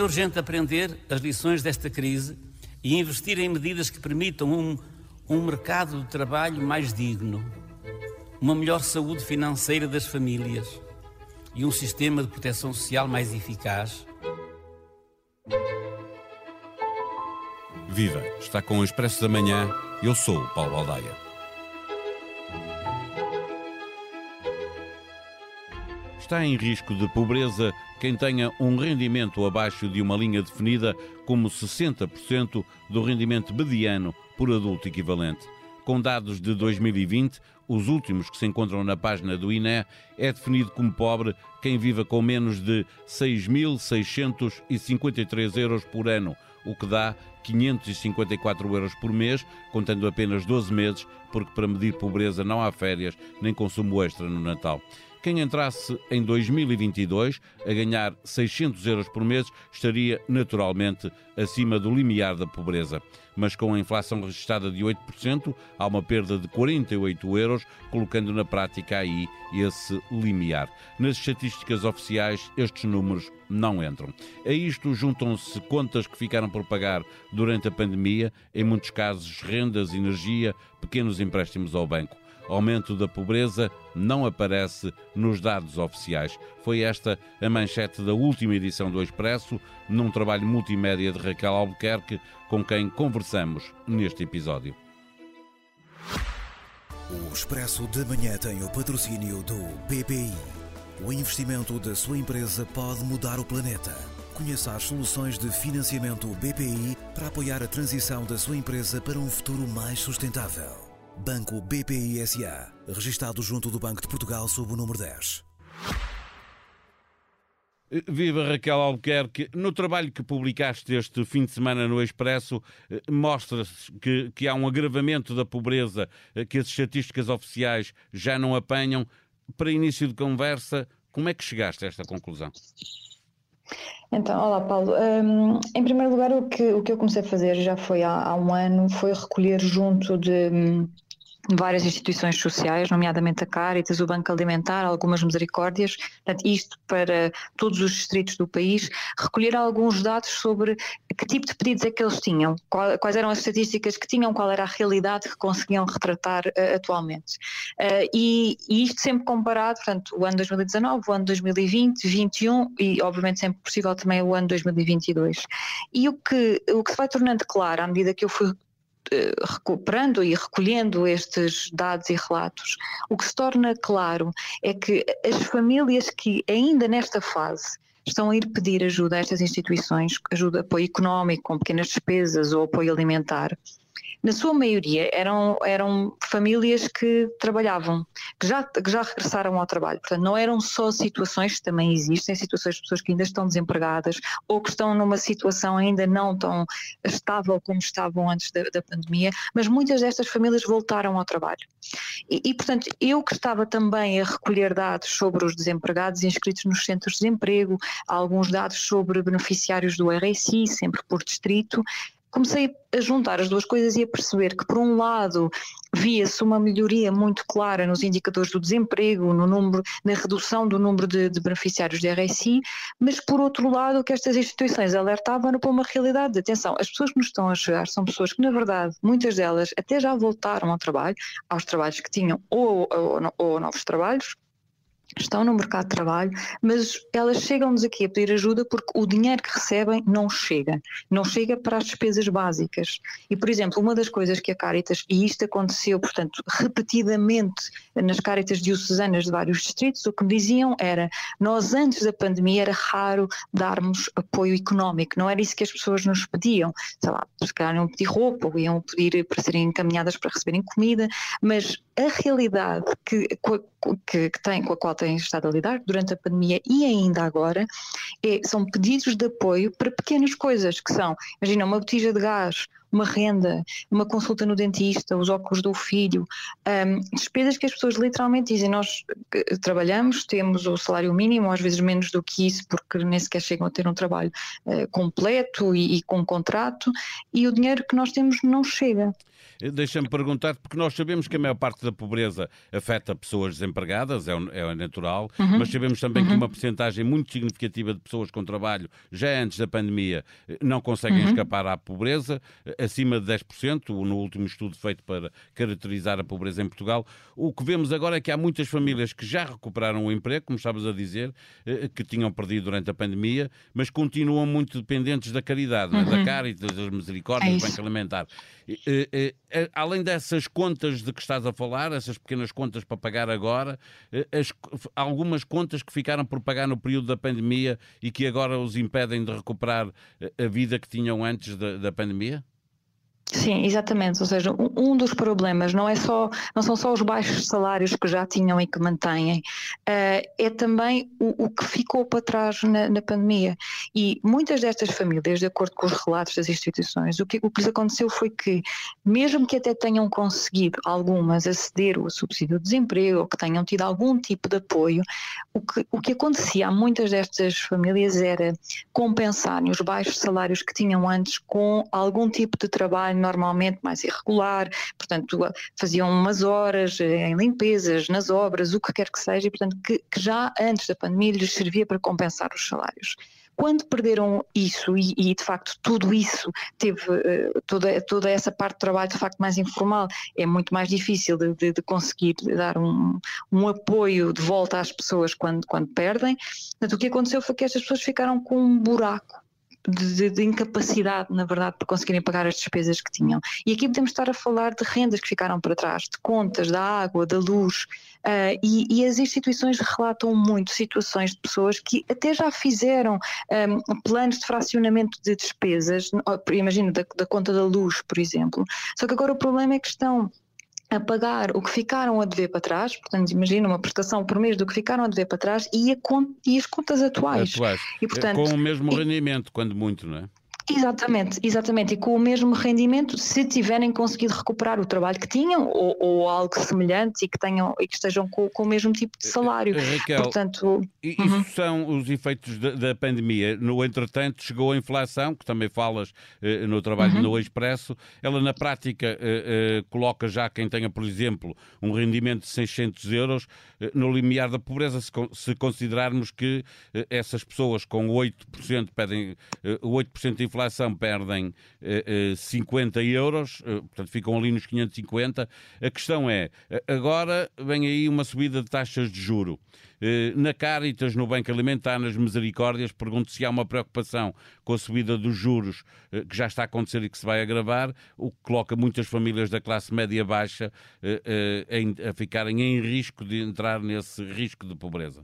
É urgente aprender as lições desta crise e investir em medidas que permitam um, um mercado de trabalho mais digno, uma melhor saúde financeira das famílias e um sistema de proteção social mais eficaz. Viva! Está com o Expresso da Manhã. Eu sou o Paulo Aldaia. Está em risco de pobreza quem tenha um rendimento abaixo de uma linha definida como 60% do rendimento mediano por adulto equivalente. Com dados de 2020, os últimos que se encontram na página do INE, é definido como pobre quem viva com menos de 6.653 euros por ano, o que dá 554 euros por mês, contando apenas 12 meses, porque para medir pobreza não há férias nem consumo extra no Natal. Quem entrasse em 2022 a ganhar 600 euros por mês estaria naturalmente acima do limiar da pobreza. Mas com a inflação registrada de 8%, há uma perda de 48 euros, colocando na prática aí esse limiar. Nas estatísticas oficiais, estes números não entram. A isto juntam-se contas que ficaram por pagar durante a pandemia, em muitos casos rendas, energia, pequenos empréstimos ao banco aumento da pobreza não aparece nos dados oficiais. Foi esta a manchete da última edição do Expresso, num trabalho multimédia de Raquel Albuquerque, com quem conversamos neste episódio. O Expresso de Manhã tem o patrocínio do BPI. O investimento da sua empresa pode mudar o planeta. Conheça as soluções de financiamento BPI para apoiar a transição da sua empresa para um futuro mais sustentável. Banco BPI SA, registado junto do Banco de Portugal sob o número 10. Viva Raquel Albuquerque. No trabalho que publicaste este fim de semana no Expresso, eh, mostra-se que, que há um agravamento da pobreza eh, que as estatísticas oficiais já não apanham. Para início de conversa, como é que chegaste a esta conclusão? Então, olá Paulo. Um, em primeiro lugar, o que, o que eu comecei a fazer já foi há, há um ano, foi recolher junto de hum, várias instituições sociais, nomeadamente a Caritas, o Banco Alimentar, algumas misericórdias, portanto, isto para todos os distritos do país, recolher alguns dados sobre que tipo de pedidos é que eles tinham, quais eram as estatísticas que tinham, qual era a realidade que conseguiam retratar uh, atualmente. Uh, e, e, isto sempre comparado, portanto, o ano 2019, o ano 2020, 2021 e, obviamente, sempre possível também o ano 2022. E o que, o que se vai tornando claro à medida que eu fui recuperando e recolhendo estes dados e relatos, o que se torna claro é que as famílias que ainda nesta fase estão a ir pedir ajuda a estas instituições, ajuda, apoio económico, com pequenas despesas ou apoio alimentar, na sua maioria eram, eram famílias que trabalhavam, que já, que já regressaram ao trabalho. Portanto, não eram só situações também existem, situações de pessoas que ainda estão desempregadas ou que estão numa situação ainda não tão estável como estavam antes da, da pandemia, mas muitas destas famílias voltaram ao trabalho. E, e, portanto, eu que estava também a recolher dados sobre os desempregados inscritos nos centros de desemprego, alguns dados sobre beneficiários do RSI, sempre por distrito, comecei a juntar as duas coisas e a perceber que, por um lado, via-se uma melhoria muito clara nos indicadores do desemprego, no número, na redução do número de, de, beneficiários de RSI, mas, por outro lado, que estas instituições alertavam para uma realidade de atenção. As pessoas que nos estão a chegar são pessoas que, na verdade, muitas delas até já voltaram ao trabalho, aos trabalhos que tinham ou, ou, ou novos trabalhos, estão no mercado de trabalho, mas elas chegam-nos aqui a pedir ajuda porque o dinheiro que recebem não chega, não chega para as despesas básicas. E, por exemplo, uma das coisas que a Caritas, e isto aconteceu, portanto, repetidamente nas Caritas diocesanas de vários distritos, o que me diziam era, nós antes da pandemia era raro darmos apoio económico, não era isso que as pessoas nos pediam, sei lá, se calhar iam pedir roupa ou iam pedir para serem encaminhadas para receberem comida, mas a realidade que, que, que, tem, com a qual têm estado a lidar durante a pandemia e ainda agora é, são pedidos de apoio para pequenas coisas que são, imagina, uma botija de gás, uma renda, uma consulta no dentista, os óculos do filho, um, despesas que as pessoas literalmente dizem, nós eh, trabalhamos, temos o salário mínimo, às vezes menos do que isso, porque nem sequer chegam a ter um trabalho uh, completo e, e, com contrato, e o dinheiro que nós temos não chega. Deixa-me perguntar, porque nós sabemos que a maior parte da pobreza afeta pessoas desempregadas, é, é natural, uhum. mas sabemos também uhum. que uma porcentagem muito significativa de pessoas com trabalho, já antes da pandemia, não conseguem uhum. escapar à pobreza, acima de 10%, no último estudo feito para caracterizar a pobreza em Portugal. O que vemos agora é que há muitas famílias que já recuperaram o emprego, como estavas a dizer, eh, que tinham perdido durante a pandemia, mas continuam muito dependentes da caridade, uhum. da Caritas, das Misericórdias, é do Banco Alimentar. Além dessas contas de que estás a falar, essas pequenas contas para pagar agora, as, algumas contas que ficaram por pagar no período da pandemia e que agora os impedem de recuperar a vida que tinham antes da, da pandemia? Sim, exatamente. Ou seja, um, dos problemas não é só, não são só os baixos salários que já tinham e que mantêm, uh, é também o, o, que ficou para trás na, na, pandemia. E muitas destas famílias, de acordo com os relatos das instituições, o que, o que lhes aconteceu foi que, mesmo que até tenham conseguido algumas aceder ao subsídio de desemprego ou que tenham tido algum tipo de apoio, o que, o que acontecia a muitas destas famílias era compensarem os baixos salários que tinham antes com algum tipo de trabalho normalmente mais irregular, portanto faziam umas horas eh, em limpezas, nas obras, o que quer que seja, e portanto que, que já antes da pandemia lhes servia para compensar os salários quando perderam isso e, e, de facto tudo isso teve uh, toda, toda essa parte de trabalho de facto mais informal é muito mais difícil de, de, de conseguir dar um, um, apoio de volta às pessoas quando, quando perdem. Portanto, o que aconteceu foi que estas pessoas ficaram com um buraco de, de, incapacidade, na verdade, para conseguirem pagar as despesas que tinham. E aqui podemos estar a falar de rendas que ficaram para trás, de contas da água, da luz, uh, e, e, as instituições relatam muito situações de pessoas que até já fizeram um, planos de fracionamento de despesas, imagino da, da conta da luz, por exemplo, só que agora o problema é que estão a pagar o que ficaram a dever para trás, portanto, imagina uma prestação por mês do que ficaram a dever para trás e, a, e as contas atuais. atuais. E, portanto, Com o mesmo rendimento, quando muito, não é? Exatamente, exatamente. E com o mesmo rendimento, se tiverem conseguido recuperar o trabalho que tinham ou, ou algo semelhante e que tenham e que estejam com, com o mesmo tipo de salário. Eh, Raquel, Portanto, isso uhum. são os efeitos da, da, pandemia. No entretanto, chegou a inflação, que também falas eh, no trabalho uhum. no Expresso. Ela, na prática, eh, eh, coloca já quem tenha, por exemplo, um rendimento de 600 euros eh, no limiar da pobreza, se, se considerarmos que eh, essas pessoas com 8% pedem 8% de inflação inflação perdem eh, 50 eh, euros, eh, portanto ficam ali nos 550. A questão é, eh, agora vem aí uma subida de taxas de juro. Na Caritas, no Banco Alimentar, nas Misericórdias, pergunto se há uma preocupação com a subida dos juros que já está a acontecer e que se vai agravar, o que coloca muitas famílias da classe média baixa a ficarem em risco de entrar nesse risco de pobreza.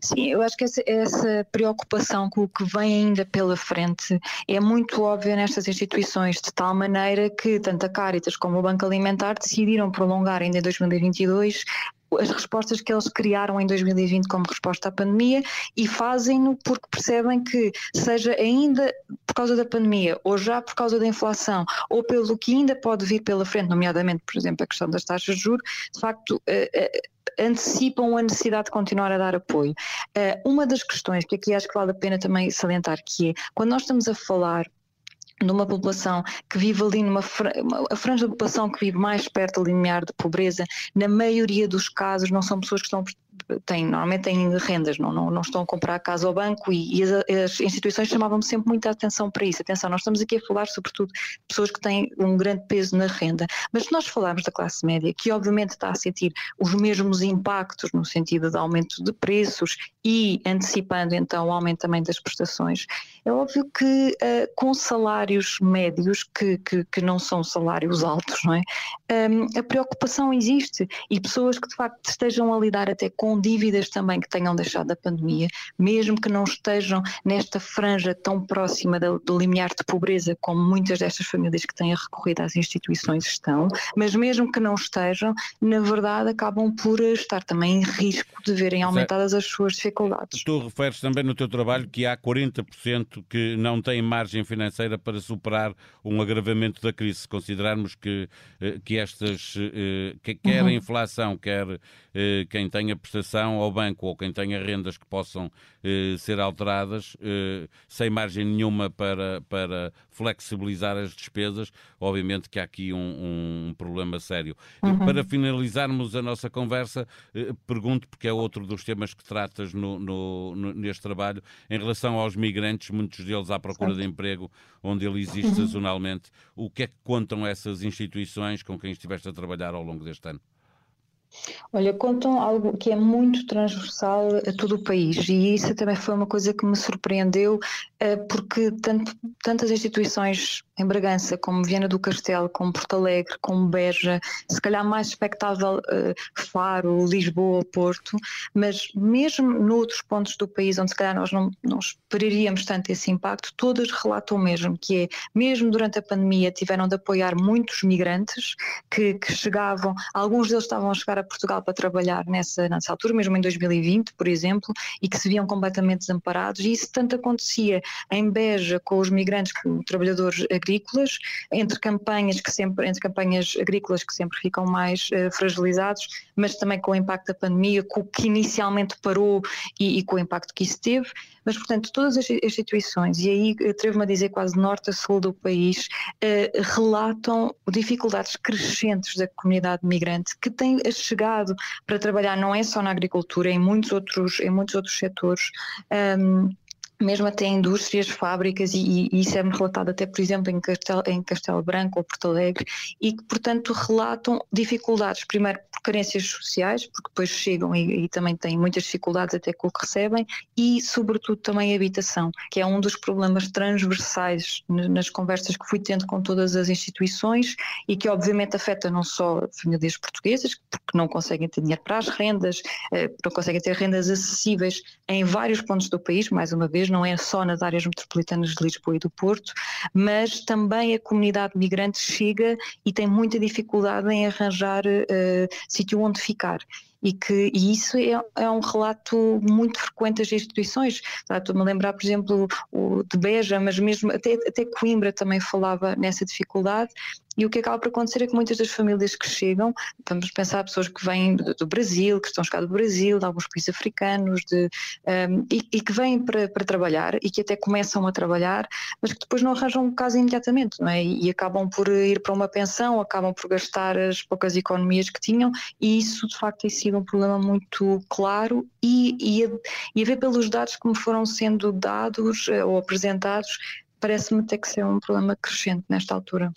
Sim, eu acho que essa, essa, preocupação com o que vem ainda pela frente é muito óbvia nestas instituições, de tal maneira que tanto a Caritas como o Banco Alimentar decidiram prolongar ainda em 2022 as respostas que eles criaram em 2020 como resposta à pandemia e fazem-no porque percebem que, seja ainda por causa da pandemia, ou já por causa da inflação, ou pelo que ainda pode vir pela frente, nomeadamente, por exemplo, a questão das taxas de juros, de facto. Antecipam a necessidade de continuar a dar apoio. Uh, uma das questões que aqui acho que vale a pena também salientar, que é quando nós estamos a falar numa população que vive ali numa a franja da população que vive mais perto do limiar de pobreza, na maioria dos casos não são pessoas que estão têm, normalmente têm rendas, não, não, não estão a comprar casa ao banco e, e as, as, instituições chamavam sempre muita atenção para isso. Atenção, nós estamos aqui a falar sobretudo de pessoas que têm um grande peso na renda, mas se nós falarmos da classe média, que obviamente está a sentir os mesmos impactos no sentido de aumento de preços e antecipando então o aumento também das prestações, é óbvio que uh, com salários médios, que, que, que, não são salários altos, não é? Um, a preocupação existe e pessoas que de facto estejam a lidar até com dívidas também que tenham deixado a pandemia, mesmo que não estejam nesta franja tão próxima do, do limiar de pobreza como muitas destas famílias que têm recorrido às instituições estão, mas mesmo que não estejam, na verdade acabam por estar também em risco de verem aumentadas as suas dificuldades. Tu referes também no teu trabalho que há 40% que não têm margem financeira para superar um agravamento da crise. Se considerarmos que, eh, que estas, eh, que quer uhum. a inflação, quer eh, quem tenha prestação ao banco ou quem tenha rendas que possam ser alteradas, sem margem nenhuma para, para flexibilizar as despesas, obviamente que há aqui um, um problema sério. Uhum. Para finalizarmos a nossa conversa, pergunto, porque é outro dos temas que tratas no, no, neste trabalho, em relação aos migrantes, muitos deles à procura de emprego, onde ele existe uhum. sazonalmente, o que é que contam essas instituições com quem estiveste a trabalhar ao longo deste ano? Olha, contam algo que é muito transversal a todo o país e isso também foi uma coisa que me surpreendeu, eh, porque tanto, tantas instituições em Bragança, como Viana do Castelo, como Porto Alegre, como Beja, se calhar mais expectável uh, Faro, Lisboa, Porto, mas mesmo noutros pontos do país onde se calhar nós não, não esperaríamos tanto esse impacto, todas relatam o mesmo, que é, mesmo durante a pandemia tiveram de apoiar muitos migrantes que, que chegavam, alguns deles estavam a chegar a Portugal para trabalhar nessa, nessa altura, mesmo em 2020, por exemplo, e que se viam completamente desamparados, e isso tanto acontecia em Beja com os migrantes, com trabalhadores agrícolas, entre campanhas que sempre, entre campanhas agrícolas que sempre ficam mais uh, fragilizados, mas também com o impacto da pandemia, com o que inicialmente parou e, e com o impacto que isso teve. Mas, portanto, todas as instituições, e aí atrevo-me a dizer quase norte a sul do país, eh, relatam dificuldades crescentes da comunidade migrante que tem chegado para trabalhar não é só na agricultura, em muitos outros, em muitos outros setores. Um, mesmo até indústrias, fábricas, e, e isso é-me relatado até, por exemplo, em Castelo, em Castelo Branco ou Porto Alegre, e que, portanto, relatam dificuldades, primeiro por carências sociais, porque depois chegam e, e, também têm muitas dificuldades até com o que recebem, e, sobretudo, também habitação, que é um dos problemas transversais nas conversas que fui tendo com todas as instituições e que, obviamente, afeta não só famílias portuguesas, porque não conseguem ter dinheiro para as rendas, eh, não conseguem ter rendas acessíveis em vários pontos do país, mais uma vez, não é só nas áreas metropolitanas de Lisboa e do Porto, mas também a comunidade migrante chega e tem muita dificuldade em arranjar uh, sítio onde ficar e que e isso é, é, um relato muito frequente das instituições. Estou-me a lembrar, por exemplo, o de Beja, mas mesmo até, até Coimbra também falava nessa dificuldade e o que acaba por acontecer é que muitas das famílias que chegam, vamos pensar pessoas que vêm do, Brasil, que estão chegadas do Brasil, de alguns países africanos, de, um, e, e, que vêm para, para, trabalhar e que até começam a trabalhar, mas que depois não arranjam casa imediatamente, não é? E, e acabam por ir para uma pensão, acabam por gastar as poucas economias que tinham, e isso de facto tem sido um problema muito claro e, e, a, e a ver pelos dados que me foram sendo dados eh, ou apresentados, parece-me ter que ser um problema crescente nesta altura.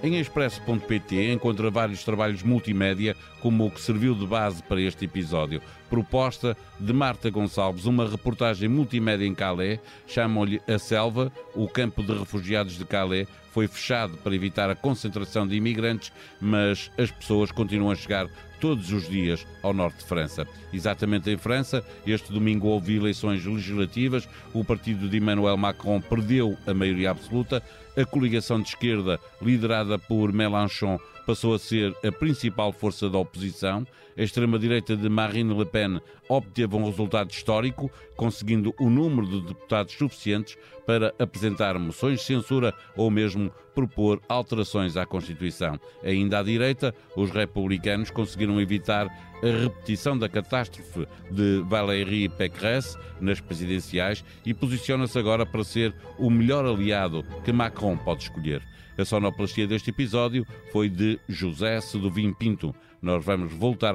Em expresso.pt encontra vários trabalhos multimédia, como o que serviu de base para este episódio. Proposta de Marta Gonçalves, uma reportagem multimédia em Calais, chamam-lhe A Selva, o campo de refugiados de Calais, foi fechado para evitar a concentração de imigrantes, mas as pessoas continuam a chegar todos os dias ao norte de França. Exatamente em França, este domingo houve eleições legislativas, o partido de Emmanuel Macron perdeu a maioria absoluta, a coligação de esquerda, liderada por Mélenchon, passou a ser a principal força da oposição. A extrema-direita de Marine Le Pen obteve um resultado histórico, conseguindo o número de deputados suficientes para apresentar moções de censura ou mesmo propor alterações à Constituição. Ainda à direita, os republicanos conseguiram evitar a repetição da catástrofe de Valérie Pécresse nas presidenciais e posiciona-se agora para ser o melhor aliado que Macron pode escolher. A sonoplastia deste episódio foi de José Sedovim Pinto. Nós vamos voltar